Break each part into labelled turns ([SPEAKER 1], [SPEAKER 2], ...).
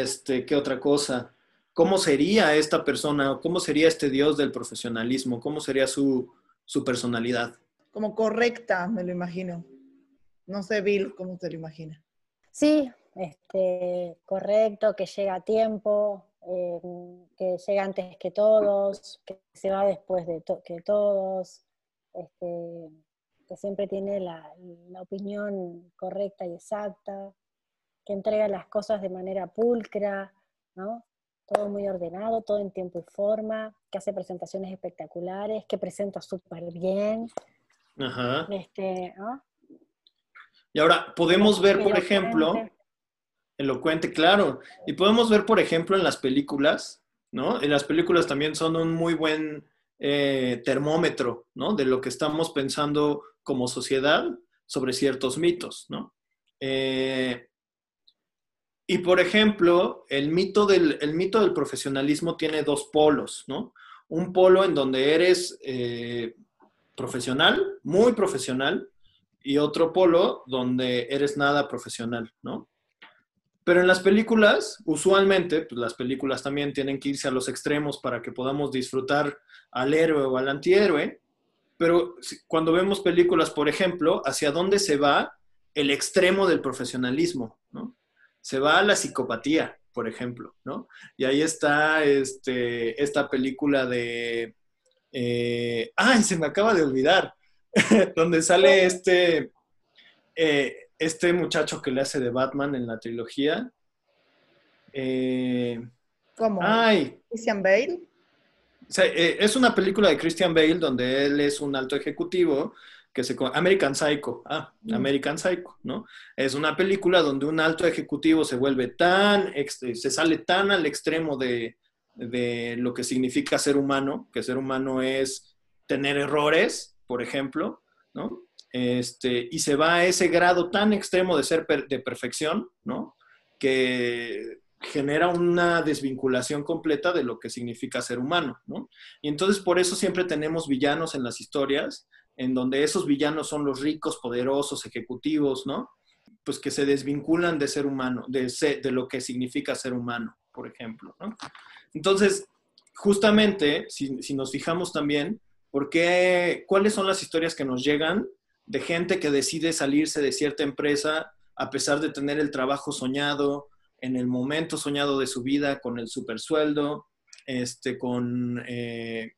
[SPEAKER 1] este, ¿qué otra cosa? ¿Cómo sería esta persona? ¿Cómo sería este Dios del profesionalismo? ¿Cómo sería su, su personalidad?
[SPEAKER 2] Como correcta, me lo imagino. No sé, Bill, ¿cómo te lo imaginas?
[SPEAKER 3] Sí, este, correcto, que llega a tiempo, eh, que llega antes que todos, que se va después de que todos, este, que siempre tiene la, opinión correcta y exacta, que entrega las cosas de manera pulcra, ¿no? Todo muy ordenado, todo en tiempo y forma, que hace presentaciones espectaculares, que presenta súper bien.
[SPEAKER 1] Ajá.
[SPEAKER 3] Este,
[SPEAKER 1] Y ahora, podemos ver, por ejemplo, elocuente, claro, y podemos ver, por ejemplo, en las películas, ¿no? En las películas también son un muy buen eh, termómetro, ¿no? De lo que estamos pensando como sociedad sobre ciertos mitos, ¿no? Eh, y por ejemplo, el mito, del, mito del profesionalismo tiene dos polos, ¿no? Un polo en donde eres eh, profesional, muy profesional, y otro polo donde eres nada profesional, ¿no? Pero en las películas, usualmente, pues las películas también tienen que irse a los extremos para que podamos disfrutar al héroe o al antihéroe. Pero cuando vemos películas, por ejemplo, ¿hacia dónde se va el extremo del profesionalismo? ¿no? Se va a la psicopatía, por ejemplo, ¿no? Y ahí está este, esta película de... Eh, ¡Ay, se me acaba de olvidar! donde sale este... Eh, este muchacho que le hace de Batman en la trilogía.
[SPEAKER 2] Eh, ¿Cómo?
[SPEAKER 1] Ay.
[SPEAKER 2] Christian Bale.
[SPEAKER 1] Eh, es una película de Christian Bale donde él es un alto ejecutivo que se American Psycho, ah, mm. American Psycho, ¿no? Es una película donde un alto ejecutivo se vuelve tan, se sale tan al extremo de, de lo que significa ser humano, que ser humano es tener errores, por ejemplo, ¿no? Este, y se va a ese grado tan extremo de ser de perfección, ¿no? Que genera una desvinculación completa de lo que significa ser humano, ¿no? Y entonces por eso siempre tenemos villanos en las historias, en donde esos villanos son los ricos, poderosos, ejecutivos, ¿no? Pues que se desvinculan de ser humano, de, de lo que significa ser humano, por ejemplo, ¿no? Entonces, justamente, si, si nos fijamos también, ¿por qué, ¿cuáles son las historias que nos llegan de gente que decide salirse de cierta empresa a pesar de tener el trabajo soñado, en el momento soñado de su vida, con el supersueldo, este, con, eh,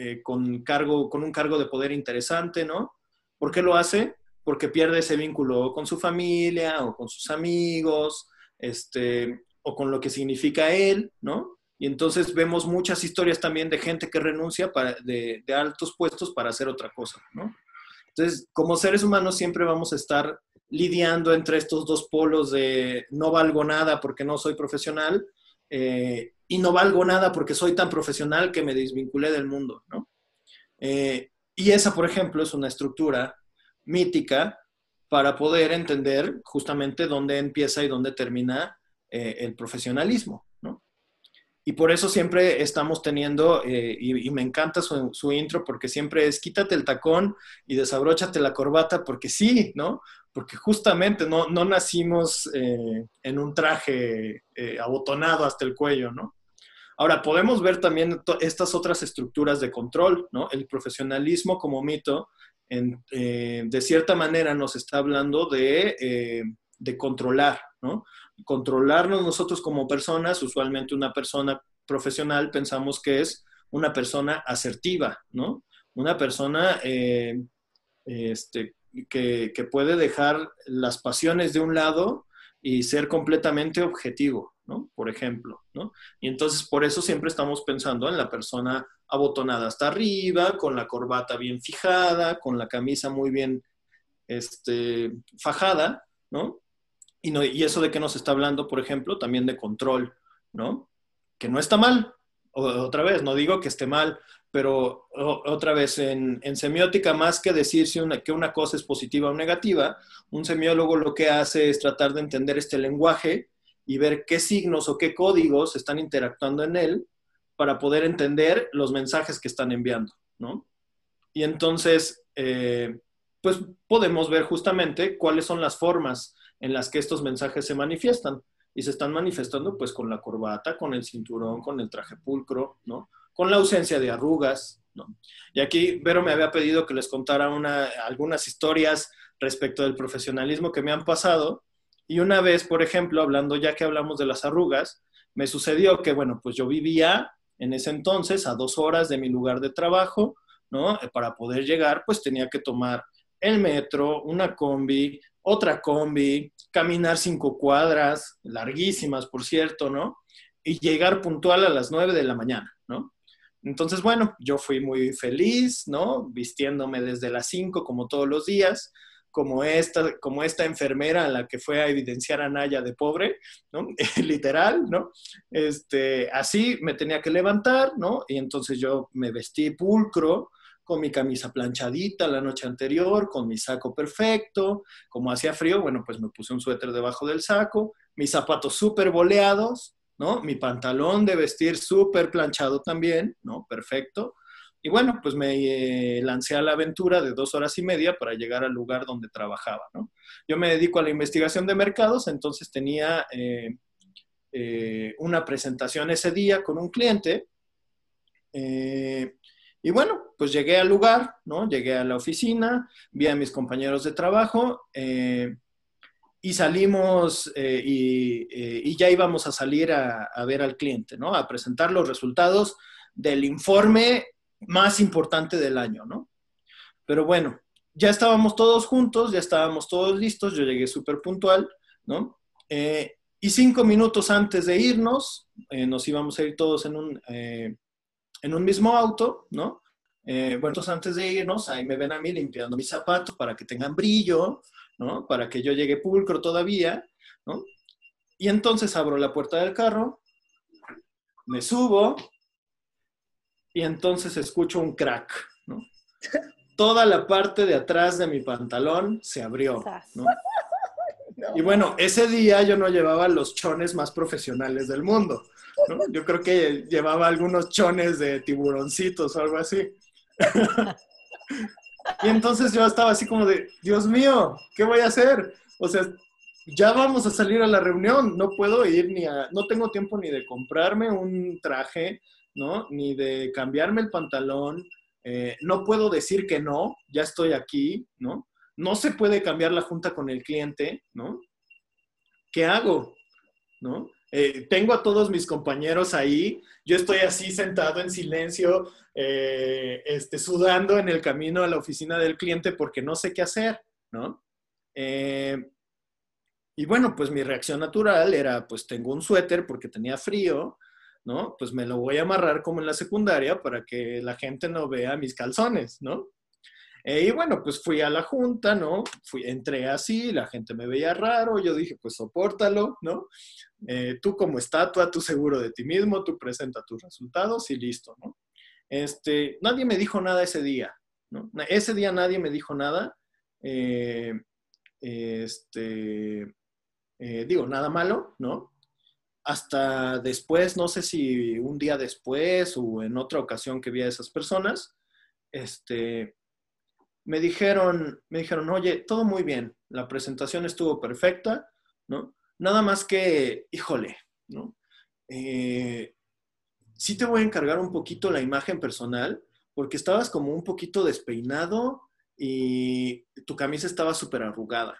[SPEAKER 1] eh, con, cargo, con un cargo de poder interesante, ¿no? ¿Por qué lo hace? Porque pierde ese vínculo con su familia o con sus amigos, este, o con lo que significa él, ¿no? Y entonces vemos muchas historias también de gente que renuncia de, de altos puestos para hacer otra cosa, ¿no? Entonces, como seres humanos siempre vamos a estar lidiando entre estos dos polos de no valgo nada porque no soy profesional eh, y no valgo nada porque soy tan profesional que me desvinculé del mundo, ¿no? Eh, y esa, por ejemplo, es una estructura mítica para poder entender justamente dónde empieza y dónde termina eh, el profesionalismo. Y por eso siempre estamos teniendo, eh, y, me encanta su, intro, porque siempre es quítate el tacón y desabróchate la corbata, porque sí, ¿no? Porque justamente no, no nacimos eh, en un traje abotonado hasta el cuello, ¿no? Ahora, podemos ver también estas otras estructuras de control, ¿no? El profesionalismo como mito, de cierta manera nos está hablando de, de controlar, ¿no? controlarnos nosotros como personas, usualmente una persona profesional pensamos que es una persona asertiva, ¿no? Una persona eh, este, que, puede dejar las pasiones de un lado y ser completamente objetivo, Por ejemplo, ¿no? Y entonces por eso siempre estamos pensando en la persona abotonada hasta arriba, con la corbata bien fijada, con la camisa muy bien este, fajada, ¿no? Y, eso de que nos está hablando, por ejemplo, también de control, ¿no? Que no está mal. otra vez, no digo que esté mal, pero otra vez, en, semiótica, más que decir si una, que una cosa es positiva o negativa, un semiólogo lo que hace es tratar de entender este lenguaje y ver qué signos o qué códigos están interactuando en él para poder entender los mensajes que están enviando, ¿no? Y entonces, eh, pues podemos ver justamente cuáles son las formas en las que estos mensajes se manifiestan. y se están manifestando pues con la corbata, con el cinturón, con el traje pulcro, ¿no? Con la ausencia de arrugas, ¿no? Y aquí Vero me había pedido que les contara una, algunas historias respecto del profesionalismo que me han pasado. Y una vez, por ejemplo, hablando ya que hablamos de las arrugas, me sucedió que, bueno, pues yo vivía en ese entonces a dos horas de mi lugar de trabajo, ¿no? Para poder llegar, pues tenía que tomar el metro, una combi, otra combi, caminar cinco cuadras, larguísimas, por cierto, ¿no? Y llegar puntual a las nueve de la mañana, ¿no? Entonces, bueno, yo fui muy feliz, ¿no? Vistiéndome desde las cinco como todos los días, como esta, como esta enfermera a la que fue a evidenciar a Naya de pobre, ¿no? Literal, ¿no? Este, así me tenía que levantar, ¿no? Y entonces yo me vestí pulcro, con mi camisa planchadita la noche anterior, con mi saco perfecto, como hacía frío, bueno, pues me puse un suéter debajo del saco, mis zapatos súper boleados, ¿no? Mi pantalón de vestir súper planchado también, ¿no? Perfecto. Y bueno, pues me eh, lancé a la aventura de dos horas y media para llegar al lugar donde trabajaba, ¿no? Yo me dedico a la investigación de mercados, entonces tenía eh, eh, una presentación ese día con un cliente. Y bueno, pues llegué al lugar, ¿no? Llegué a la oficina, vi a mis compañeros de trabajo y salimos y, ya íbamos a salir a, ver al cliente, ¿no? A presentar los resultados del informe más importante del año, ¿no? Pero bueno, ya estábamos todos juntos, ya estábamos todos listos, yo llegué súper puntual, ¿no? y cinco minutos antes de irnos, nos íbamos a ir todos en un en un mismo auto, ¿no? Eh, bueno, antes de irnos, ahí me ven a mí limpiando mis zapatos para que tengan brillo, ¿no? Para que yo llegue pulcro todavía, ¿no? Y entonces abro la puerta del carro, me subo y entonces escucho un crack, ¿no? Toda la parte de atrás de mi pantalón se abrió, ¿no? Y bueno, ese día yo no llevaba los chones más profesionales del mundo. Yo creo que llevaba algunos chones de tiburoncitos o algo así. y entonces yo estaba así como de, Dios mío, ¿qué voy a hacer? O sea, ya vamos a salir a la reunión, no puedo ir ni a, no tengo tiempo ni de comprarme un traje, ¿no? Ni de cambiarme el pantalón, eh, no puedo decir que no, ya estoy aquí, ¿no? No se puede cambiar la junta con el cliente, ¿no? ¿Qué hago? ¿No? Eh, tengo a todos mis compañeros ahí, yo estoy así sentado en silencio, eh, este, sudando en el camino a la oficina del cliente porque no sé qué hacer, ¿no? Y bueno, pues mi reacción natural era, pues tengo un suéter porque tenía frío, ¿no? Pues me lo voy a amarrar como en la secundaria para que la gente no vea mis calzones, ¿no? Eh, y bueno, pues fui a la junta, ¿no? Fui, entré así, la gente me veía raro, yo dije, pues sopórtalo, ¿no? Eh, tú como estatua, tú seguro de ti mismo, tú presenta tus resultados y listo, ¿no? Este, nadie me dijo nada ese día, ¿no? Ese día nadie me dijo nada, eh, este, digo, nada malo, ¿no? Hasta después, no sé si un día después o en otra ocasión que vi a esas personas, este, me dijeron, me dijeron, oye, todo muy bien, la presentación estuvo perfecta, ¿no? Nada más que, híjole, ¿no? Eh, sí te voy a encargar un poquito la imagen personal, porque estabas como un poquito despeinado y tu camisa estaba súper arrugada.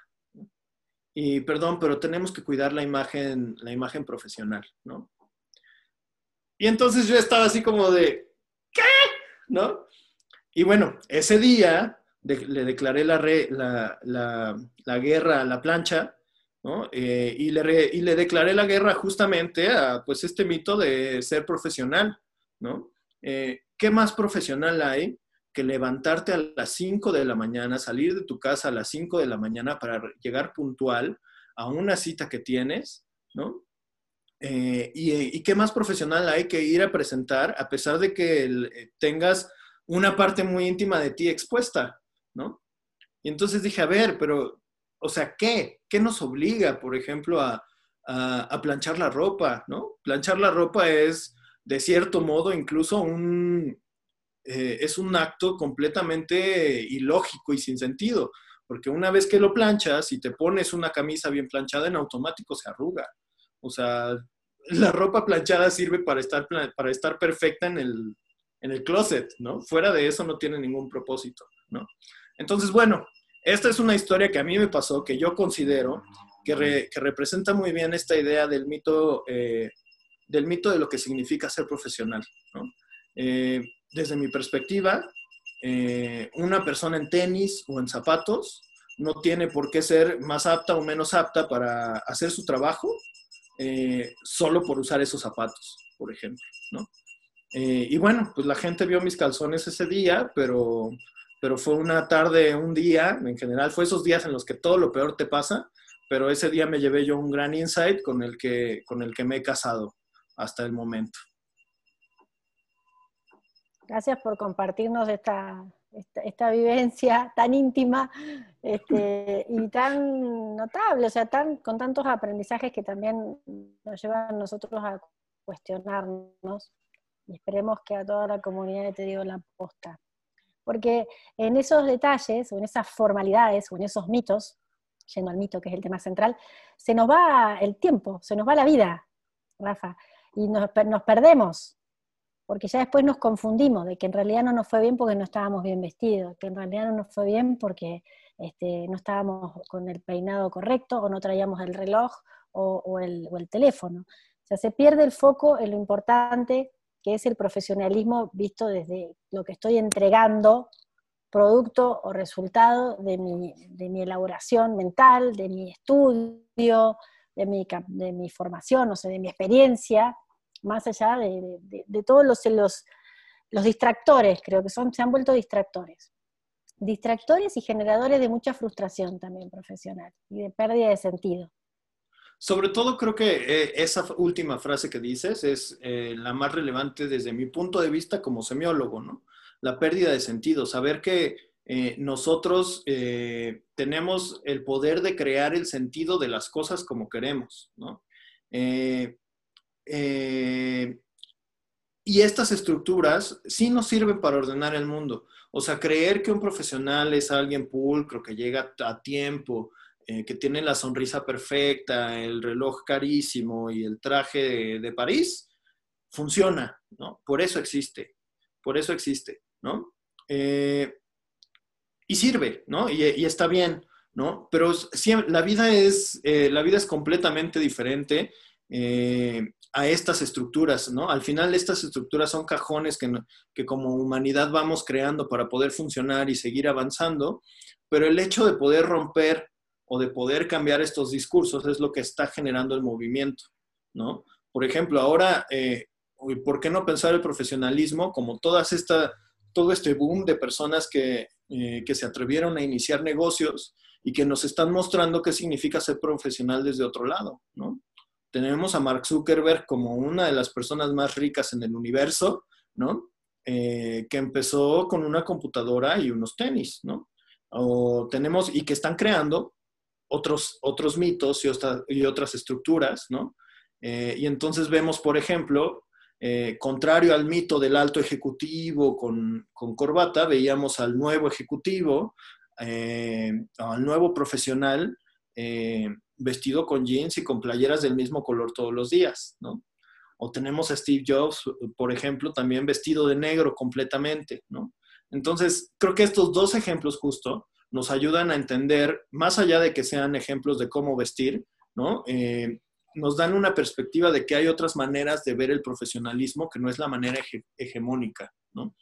[SPEAKER 1] Y perdón, pero tenemos que cuidar la imagen, la imagen profesional, ¿no? Y entonces yo estaba así como de, ¿qué? ¿No? Y bueno, ese día le declaré la, la, guerra a la plancha, ¿no? Eh, y, le y, le declaré la guerra justamente a pues, este mito de ser profesional, ¿no? Eh, ¿Qué más profesional hay que levantarte a las 5 de la mañana, salir de tu casa a las 5 de la mañana para llegar puntual a una cita que tienes, ¿no? Eh, y, y, qué más profesional hay que ir a presentar a pesar de que tengas una parte muy íntima de ti expuesta, ¿no? Y entonces dije, a ver, pero, o sea, ¿qué? ¿Qué nos obliga, por ejemplo, a, planchar la ropa, ¿no? Planchar la ropa es, de cierto modo, incluso un, eh, es un acto completamente ilógico y sin sentido, porque una vez que lo planchas y te pones una camisa bien planchada, en automático se arruga, O sea, la ropa planchada sirve para estar, para estar perfecta en el, en el closet, ¿no? Fuera de eso no tiene ningún propósito, ¿no? Entonces, bueno, esta es una historia que a mí me pasó, que yo considero que, representa muy bien esta idea del mito, eh, del mito de lo que significa ser profesional, ¿no? Eh, desde mi perspectiva, eh, una persona en tenis o en zapatos no tiene por qué ser más apta o menos apta para hacer su trabajo solo por usar esos zapatos, por ejemplo, ¿no? y bueno, pues la gente vio mis calzones ese día, pero pero fue una tarde, un día, en general, fue esos días en los que todo lo peor te pasa, pero ese día me llevé yo un gran insight con el que, con el que me he casado hasta el momento.
[SPEAKER 3] Gracias por compartirnos esta, esta, vivencia tan íntima este, y tan notable, o sea, tan, con tantos aprendizajes que también nos llevan a nosotros a cuestionarnos. Y esperemos que a toda la comunidad te digo la posta. Porque en esos detalles, o en esas formalidades, o en esos mitos, yendo al mito que es el tema central, se nos va el tiempo, se nos va la vida, Rafa, y nos, perdemos, porque ya después nos confundimos de que en realidad no nos fue bien porque no estábamos bien vestidos, que en realidad no nos fue bien porque este, no estábamos con el peinado correcto, o no traíamos el reloj o, el, teléfono. O sea, se pierde el foco en lo importante que es el profesionalismo visto desde lo que estoy entregando, producto o resultado de mi, elaboración mental, de mi estudio, de mi, de mi formación, o sea, de mi experiencia, más allá de, todos los, los, distractores, creo que son, se han vuelto distractores. Distractores y generadores de mucha frustración también profesional y de pérdida de sentido.
[SPEAKER 1] Sobre todo creo que eh, esa última frase que dices es eh, la más relevante desde mi punto de vista como semiólogo, ¿no? La pérdida de sentido, saber que eh, nosotros tenemos el poder de crear el sentido de las cosas como queremos, ¿no? Y estas estructuras sí nos sirven para ordenar el mundo. O sea, creer que un profesional es alguien pulcro, que llega a tiempo, eh, que tiene la sonrisa perfecta, el reloj carísimo y el traje de, París, funciona, ¿no? Por eso existe, por eso existe, ¿no? Eh, y sirve, ¿no? Y, está bien, ¿no? Pero la, vida es, eh, la vida es completamente diferente a estas estructuras, ¿no? Al final estas estructuras son cajones que, que como humanidad vamos creando para poder funcionar y seguir avanzando, pero el hecho de poder romper o de poder cambiar estos discursos es lo que está generando el movimiento, ¿no? Por ejemplo, ahora, eh, ¿por qué no pensar el profesionalismo como todas esta, todo este boom de personas que, eh, que se atrevieron a iniciar negocios y que nos están mostrando qué significa ser profesional desde otro lado, ¿no? Tenemos a Mark Zuckerberg como una de las personas más ricas en el universo, ¿no? Eh, que empezó con una computadora y unos tenis, ¿no? O tenemos, y que están creando otros, otros mitos y, y otras estructuras, ¿no? Eh, y entonces vemos, por ejemplo, eh, contrario al mito del alto ejecutivo con, corbata, veíamos al nuevo ejecutivo, al nuevo profesional vestido con jeans y con playeras del mismo color todos los días, ¿no? O tenemos a Steve Jobs, por ejemplo, también vestido de negro completamente, ¿no? Entonces, creo que estos dos ejemplos justo nos ayudan a entender, más allá de que sean ejemplos de cómo vestir, ¿no? Eh, nos dan una perspectiva de que hay otras maneras de ver el profesionalismo que no es la manera hegemónica, ¿no?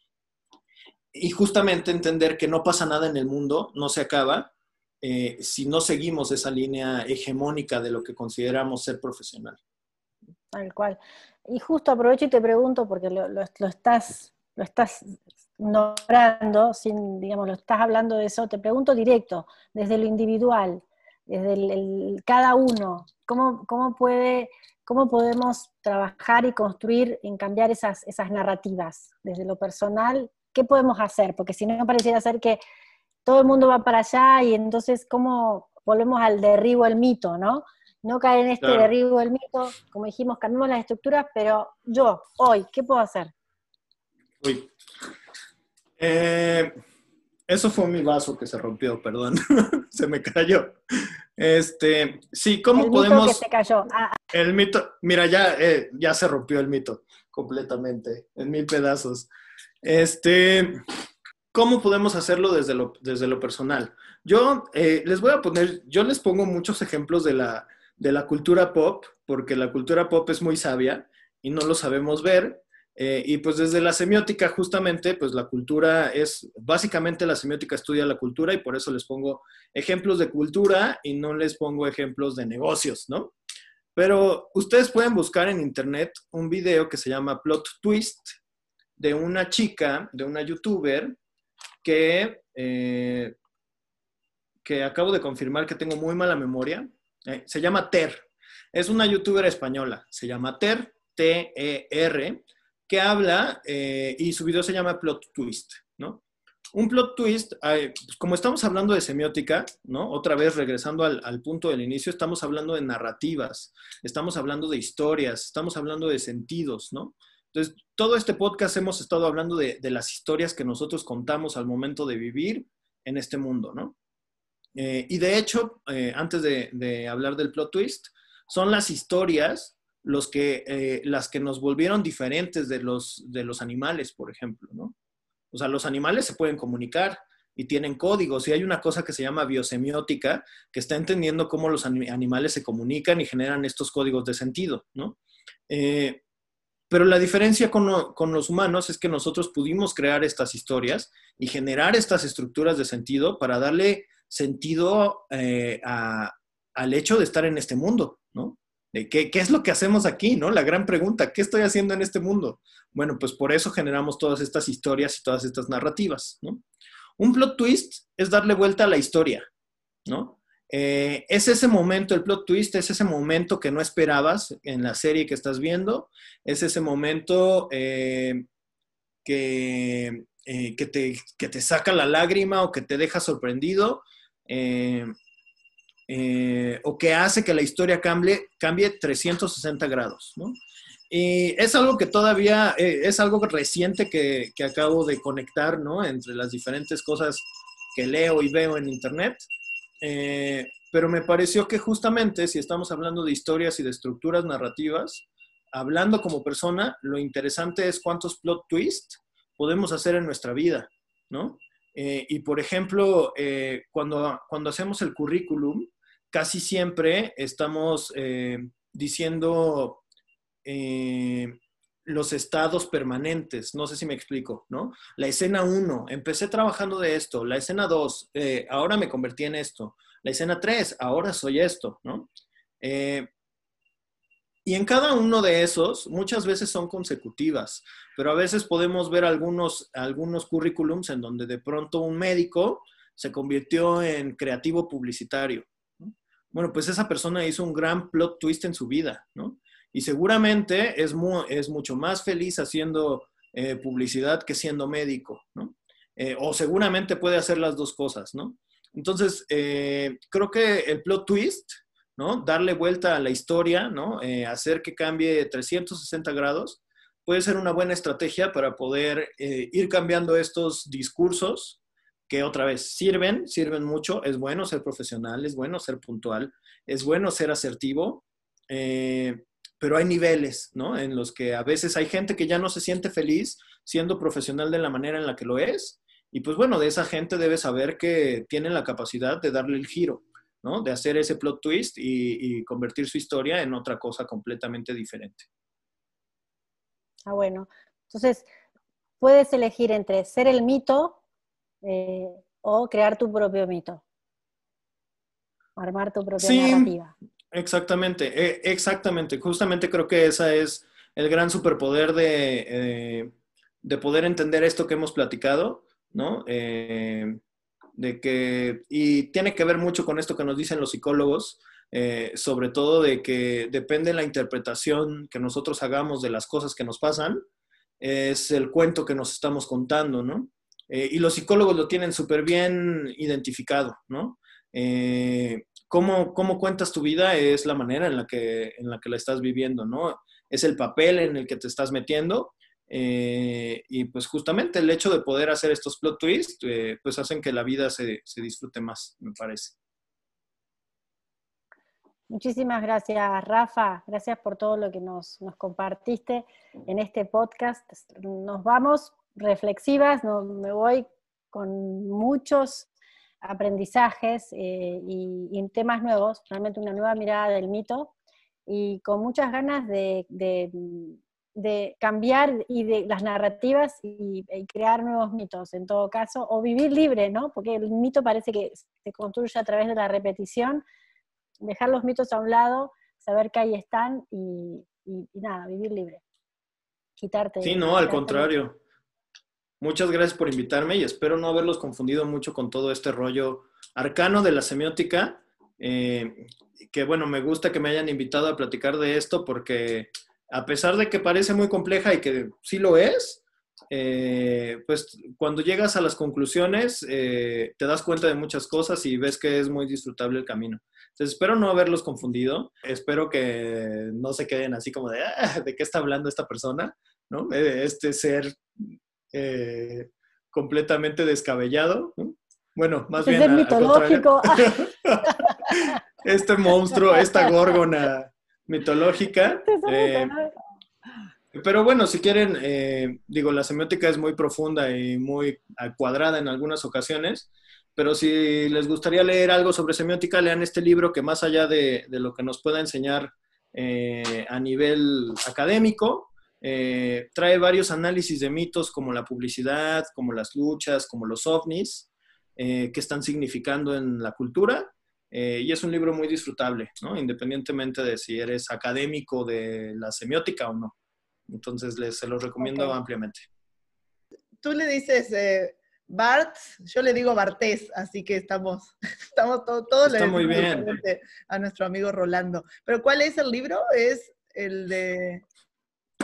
[SPEAKER 1] Y justamente entender que no pasa nada en el mundo, no se acaba, eh, si no seguimos esa línea hegemónica de lo que consideramos ser profesional.
[SPEAKER 3] Tal cual. Y justo aprovecho y te pregunto, porque lo, lo estás, lo estás nombrando, sin, digamos, lo estás hablando de eso, te pregunto directo, desde lo individual, desde el, cada uno, ¿cómo, cómo, puede, ¿cómo podemos trabajar y construir en cambiar esas, esas narrativas? Desde lo personal, ¿qué podemos hacer? Porque si no, pareciera ser que todo el mundo va para allá y entonces, ¿cómo volvemos al derribo del mito, no? No caer en este derribo del mito, como dijimos, cambiamos las estructuras, pero yo, hoy, ¿qué puedo hacer?
[SPEAKER 1] Uy, eh, eso fue mi vaso que se rompió, perdón. se me cayó. Este, sí, ¿cómo podemos.
[SPEAKER 3] que se cayó. Ah,
[SPEAKER 1] El mito, mira, ya, eh, ya se rompió el mito completamente, en mil pedazos. Este, ¿cómo podemos hacerlo desde lo, desde lo personal? Yo eh, les voy a poner, yo les pongo muchos ejemplos de la, de la cultura pop, porque la cultura pop es muy sabia y no lo sabemos ver. Eh, y pues desde la semiótica, justamente, pues la cultura es, básicamente la semiótica estudia la cultura y por eso les pongo ejemplos de cultura y no les pongo ejemplos de negocios, ¿no? Pero ustedes pueden buscar en internet un video que se llama Plot Twist de una chica, de una youtuber, que, eh, que acabo de confirmar que tengo muy mala memoria. Eh, se llama Ter. Es una youtuber española. Se llama Ter, T-E-R, que habla eh, y su video se llama Plot Twist, ¿no? Un plot twist, pues, como estamos hablando de semiótica, ¿no? Otra vez regresando al, punto del inicio, estamos hablando de narrativas, estamos hablando de historias, estamos hablando de sentidos, ¿no? Entonces, todo este podcast hemos estado hablando de, las historias que nosotros contamos al momento de vivir en este mundo, ¿no? Eh, y de hecho, eh, antes de, hablar del plot twist, son las historias los que, eh, las que nos volvieron diferentes de los, de los animales, por ejemplo, ¿no? O sea, los animales se pueden comunicar y tienen códigos. Y hay una cosa que se llama biosemiótica, que está entendiendo cómo los animales se comunican y generan estos códigos de sentido, ¿no? Pero la diferencia con, los humanos es que nosotros pudimos crear estas historias y generar estas estructuras de sentido para darle sentido eh, al hecho de estar en este mundo, ¿no? ¿Qué, es lo que hacemos aquí? ¿no? La gran pregunta, ¿qué estoy haciendo en este mundo? Bueno, pues por eso generamos todas estas historias y todas estas narrativas. ¿no? Un plot twist es darle vuelta a la historia. ¿no? Eh, es ese momento, el plot twist es ese momento que no esperabas en la serie que estás viendo, es ese momento eh, que, eh, que, te, que, te, saca la lágrima o que te deja sorprendido. O que hace que la historia cambie, cambie 360 grados. Y es algo que todavía, es algo reciente que, que, acabo de conectar, ¿no? Entre las diferentes cosas que leo y veo en Internet. Eh, pero me pareció que justamente si estamos hablando de historias y de estructuras narrativas, hablando como persona, lo interesante es cuántos plot twists podemos hacer en nuestra vida, ¿no? y por ejemplo, cuando, cuando hacemos el currículum, casi siempre estamos eh, diciendo eh, los estados permanentes, no sé si me explico, ¿no? La escena 1, empecé trabajando de esto, la escena 2, eh, ahora me convertí en esto, la escena 3, ahora soy esto, ¿no? y en cada uno de esos, muchas veces son consecutivas, pero a veces podemos ver algunos, algunos currículums en donde de pronto un médico se convirtió en creativo publicitario, bueno, pues esa persona hizo un gran plot twist en su vida, ¿no? Y seguramente es, es mucho más feliz haciendo eh, publicidad que siendo médico, ¿no? Eh, o seguramente puede hacer las dos cosas, ¿no? Entonces, eh, creo que el plot twist, ¿no? Darle vuelta a la historia, ¿no? hacer que cambie 360 grados, puede ser una buena estrategia para poder ir cambiando estos discursos que otra vez sirven, sirven mucho, es bueno ser profesional, es bueno ser puntual, es bueno ser asertivo, pero hay niveles, ¿no? En los que a veces hay gente que ya no se siente feliz siendo profesional de la manera en la que lo es, y pues bueno, de esa gente debe saber que tienen la capacidad de darle el giro, ¿no? De hacer ese plot twist y, y convertir su historia en otra cosa completamente diferente.
[SPEAKER 3] Ah, bueno. Entonces, puedes elegir entre ser el mito eh, o crear tu propio mito. Armar tu propia narrativa.
[SPEAKER 1] Exactamente, e, exactamente. Justamente creo que ese es el gran superpoder de, eh, de poder entender esto que hemos platicado, ¿no? Eh, de que, y tiene que ver mucho con esto que nos dicen los psicólogos, sobre todo de que depende de la interpretación que nosotros hagamos de las cosas que nos pasan, es el cuento que nos estamos contando, ¿no? Eh, y los psicólogos lo tienen súper bien identificado, ¿no? Eh, cómo, cuentas tu vida es la manera en la, que, en la que la estás viviendo, ¿no? Es el papel en el que te estás metiendo. Eh, y pues justamente el hecho de poder hacer estos plot twists, pues hacen que la vida se, se disfrute más, me parece.
[SPEAKER 3] Muchísimas gracias, Rafa. Gracias por todo lo que nos, compartiste en este podcast. Nos vamos reflexivas, me voy con muchos aprendizajes eh, y, temas nuevos, realmente una nueva mirada del mito y con muchas ganas de, cambiar y de las narrativas y, crear nuevos mitos en todo caso, o vivir libre, ¿no? Porque el mito parece que se construye a través de la repetición dejar los mitos a un lado, saber que ahí están y, nada, vivir libre. Quitarte.
[SPEAKER 1] Sí, no, al contrario. Muchas gracias por invitarme y espero no haberlos confundido mucho con todo este rollo arcano de la semiótica. Eh, que bueno, me gusta que me hayan invitado a platicar de esto porque a pesar de que parece muy compleja y que sí lo es, eh, pues cuando llegas a las conclusiones eh, te das cuenta de muchas cosas y ves que es muy disfrutable el camino. Entonces, espero no haberlos confundido. Espero que no se queden así como de, ah, ¿de qué está hablando esta persona? ¿No? Este ser eh, completamente descabellado. Bueno, más bien. mitológico. este monstruo, esta górgona mitológica. Eh, pero bueno, si quieren, eh, digo, la semiótica es muy profunda y muy cuadrada en algunas ocasiones. Pero si les gustaría leer algo sobre semiótica, lean este libro que más allá de, lo que nos pueda enseñar eh, a nivel académico, eh, trae varios análisis de mitos como la publicidad, como las luchas, como los ovnis, eh, que están significando en la cultura. y es un libro muy disfrutable, independientemente de si eres académico de la semiótica o no. Entonces, les, se los recomiendo ampliamente.
[SPEAKER 2] Tú le dices Bart, yo le digo Bartés, así que estamos, estamos todos
[SPEAKER 1] Está muy bien.
[SPEAKER 2] a nuestro amigo Rolando. Pero ¿cuál es el libro? Es el de...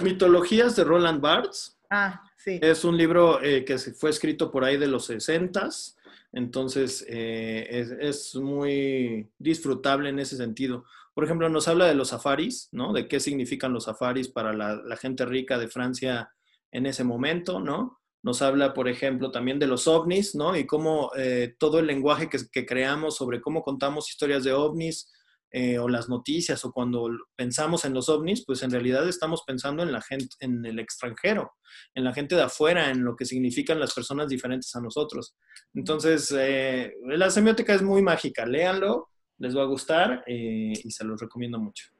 [SPEAKER 1] Mitologías de Roland Barthes.
[SPEAKER 2] Ah, sí.
[SPEAKER 1] Es un libro eh, que fue escrito por ahí de los 60 entonces eh, es, muy disfrutable en ese sentido. Por ejemplo, nos habla de los safaris, ¿no? De qué significan los safaris para la, la gente rica de Francia en ese momento, ¿no? Nos habla, por ejemplo, también de los ovnis, ¿no? Y cómo eh, todo el lenguaje que, creamos sobre cómo contamos historias de ovnis eh, o las noticias o cuando pensamos en los ovnis, pues en realidad estamos pensando en la gente, en el extranjero, en la gente de afuera, en lo que significan las personas diferentes a nosotros. Entonces, eh, la semiótica es muy mágica. Léanlo, les va a gustar y se los recomiendo mucho.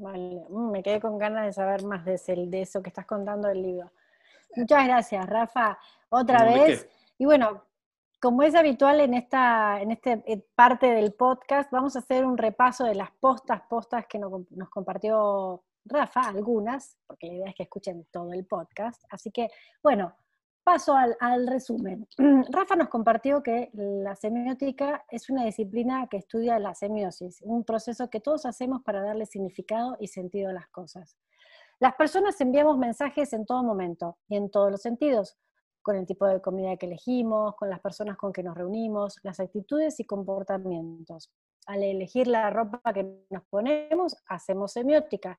[SPEAKER 3] Vale, mm, me quedé con ganas de saber más de, de eso que estás contando del libro. Muchas gracias, Rafa. Otra vez. Y bueno, como es habitual en esta en este eh, parte del podcast, vamos a hacer un repaso de las postas, postas que nos, compartió Rafa, algunas, porque la idea es que escuchen todo el podcast. Así que, bueno, paso al, resumen. Rafa nos compartió que la semiótica es una disciplina que estudia la semiosis, un proceso que todos hacemos para darle significado y sentido a las cosas. Las personas enviamos mensajes en todo momento y en todos los sentidos, con el tipo de comida que elegimos, con las personas con que nos reunimos, las actitudes y comportamientos. Al elegir la ropa que nos ponemos, hacemos semiótica,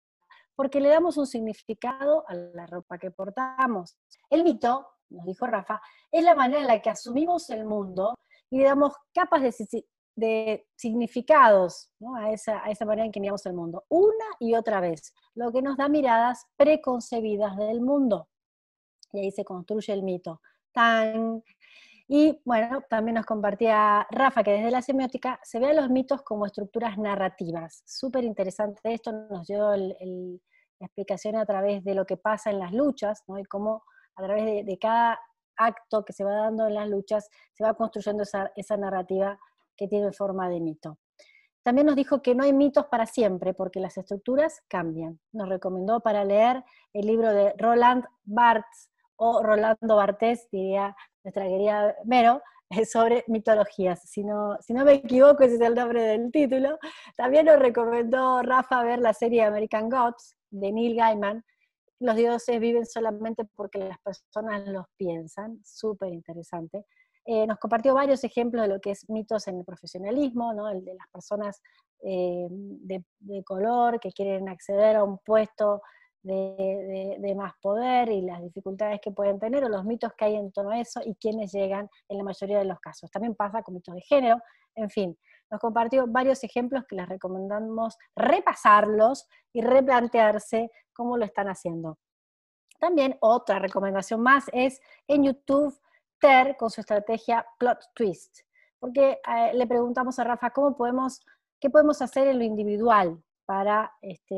[SPEAKER 3] porque le damos un significado a la ropa que portamos. El mito, nos dijo Rafa, es la manera en la que asumimos el mundo y le damos capas de, de significados a, esa, a esa manera en que miramos el mundo, una y otra vez, lo que nos da miradas preconcebidas del mundo. Y ahí se construye el mito. Tan. Y bueno, también nos compartía Rafa que desde la semiótica se ve a los mitos como estructuras narrativas. Súper interesante esto, nos dio la explicación a través de lo que pasa en las luchas, ¿no? y cómo a través de, cada acto que se va dando en las luchas se va construyendo esa, esa narrativa que tiene forma de mito. También nos dijo que no hay mitos para siempre, porque las estructuras cambian. Nos recomendó para leer el libro de Roland Barthes, o Rolando Bartés, diría nuestra querida Mero, sobre mitologías. Si no, si no me equivoco, ese es el nombre del título. También nos recomendó Rafa ver la serie American Gods de Neil Gaiman. Los dioses viven solamente porque las personas los piensan. Súper interesante. Eh, nos compartió varios ejemplos de lo que es mitos en el profesionalismo, ¿no? el de las personas eh, de, color que quieren acceder a un puesto de, más poder y las dificultades que pueden tener, o los mitos que hay en torno a eso y quienes llegan en la mayoría de los casos. También pasa con mitos de género, en fin. nos compartió varios ejemplos que les recomendamos repasarlos y replantearse cómo lo están haciendo. También otra recomendación más es en YouTube Ter con su estrategia Plot Twist, porque eh, le preguntamos a Rafa cómo podemos, qué podemos hacer en lo individual para, este,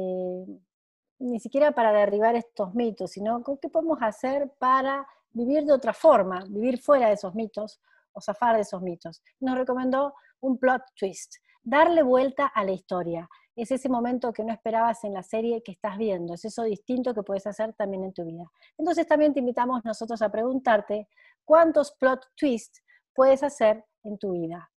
[SPEAKER 3] ni siquiera para derribar estos mitos, sino qué podemos hacer para vivir de otra forma, vivir fuera de esos mitos o zafar de esos mitos. Nos recomendó un plot twist, darle vuelta a la historia es ese momento que no esperabas en la serie que estás viendo, es eso distinto que puedes hacer también en tu vida. Entonces también te invitamos nosotros a preguntarte cuántos plot twists puedes hacer en tu vida.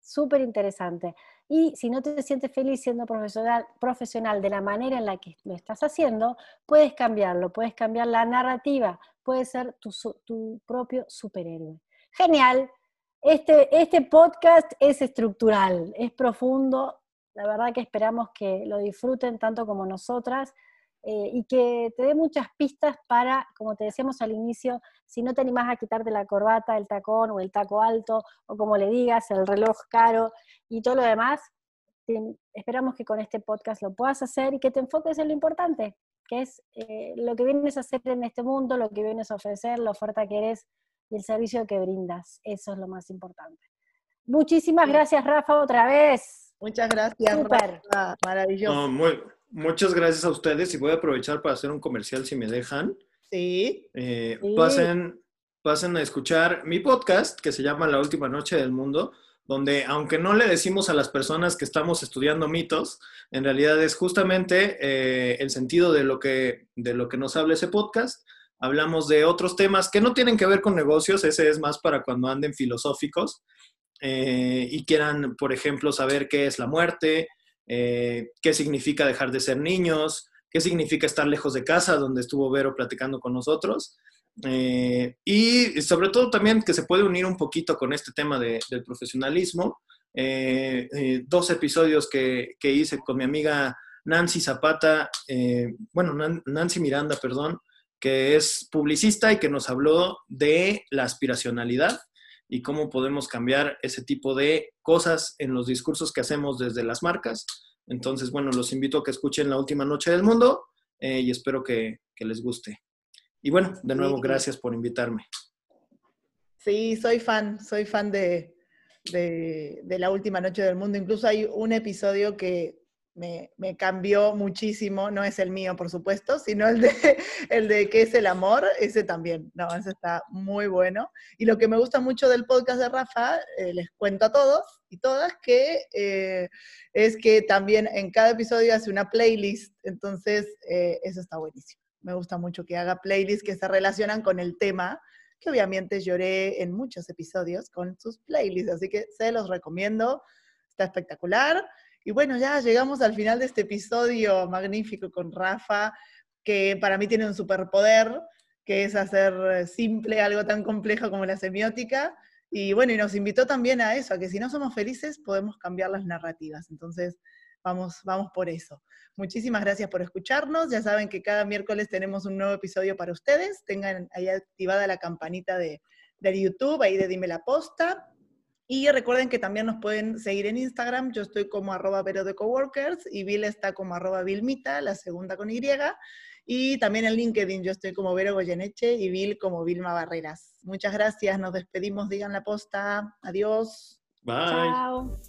[SPEAKER 3] Súper interesante. Y si no te sientes feliz siendo profesional, profesional de la manera en la que lo estás haciendo, puedes cambiarlo, puedes cambiar la narrativa, puedes ser tu, propio superhéroe. Genial, este, este, podcast es estructural, es profundo, la verdad que esperamos que lo disfruten tanto como nosotras eh, y que te dé muchas pistas para, como te decíamos al inicio, si no te animás a quitarte la corbata, el tacón o el taco alto, o como le digas, el reloj caro y todo lo demás, esperamos que con este podcast lo puedas hacer y que te enfoques en lo importante, que es eh, lo que vienes a hacer en este mundo, lo que vienes a ofrecer, la oferta que eres y el servicio que brindas. Eso es lo más importante. Muchísimas gracias, Rafa, otra vez.
[SPEAKER 2] Muchas gracias. Maravilloso.
[SPEAKER 1] Muchas gracias a ustedes y voy a aprovechar para hacer un comercial si me dejan.
[SPEAKER 2] Sí.
[SPEAKER 1] Eh, pasen, pasen a escuchar mi podcast que se llama La Última Noche del Mundo, donde aunque no le decimos a las personas que estamos estudiando mitos, en realidad es justamente eh, el sentido de lo, que, de lo que nos habla ese podcast. Hablamos de otros temas que no tienen que ver con negocios, ese es más para cuando anden filosóficos. Eh, y quieran, por ejemplo, saber qué es la muerte, eh, qué significa dejar de ser niños, qué significa estar lejos de casa, donde estuvo Vero platicando con nosotros. Eh, y sobre todo también que se puede unir un poquito con este tema del profesionalismo. dos episodios que, que, hice con mi amiga Nancy Zapata, bueno, Nancy Miranda, perdón, que es publicista y que nos habló de la aspiracionalidad y cómo podemos cambiar ese tipo de cosas en los discursos que hacemos desde las marcas. Entonces, bueno, los invito a que escuchen La Última Noche del Mundo eh, y espero que, les guste. Y bueno, de nuevo, gracias por invitarme.
[SPEAKER 2] Sí, soy fan, soy fan de, de, de, La Última Noche del Mundo. Incluso hay un episodio que me, cambió muchísimo, no es el mío, por supuesto, sino el de, el de qué es el amor, ese también, no, ese está muy bueno. Y lo que me gusta mucho del podcast de Rafa, eh, les cuento a todos y todas, que eh, es que también en cada episodio hace una playlist, entonces eh, eso está buenísimo. Me gusta mucho que haga playlists que se relacionan con el tema, que obviamente lloré en muchos episodios con sus playlists, así que se los recomiendo, está espectacular. Y bueno, ya llegamos al final de este episodio magnífico con Rafa, que para mí tiene un superpoder, que es hacer simple algo tan complejo como la semiótica. Y bueno, y nos invitó también a eso, a que si no somos felices podemos cambiar las narrativas. Entonces, vamos, vamos por eso. Muchísimas gracias por escucharnos. Ya saben que cada miércoles tenemos un nuevo episodio para ustedes. Tengan ahí activada la campanita de, de YouTube, ahí de Dime la Posta. Y recuerden que también nos pueden seguir en Instagram. Yo estoy como arroba vero de coworkers y Bill está como arroba Vilmita, la segunda con Y. Y también en LinkedIn yo estoy como Vero Goyeneche y Bill como Vilma Barreras. Muchas gracias, nos despedimos, digan la posta. Adiós.
[SPEAKER 1] Bye. Chao.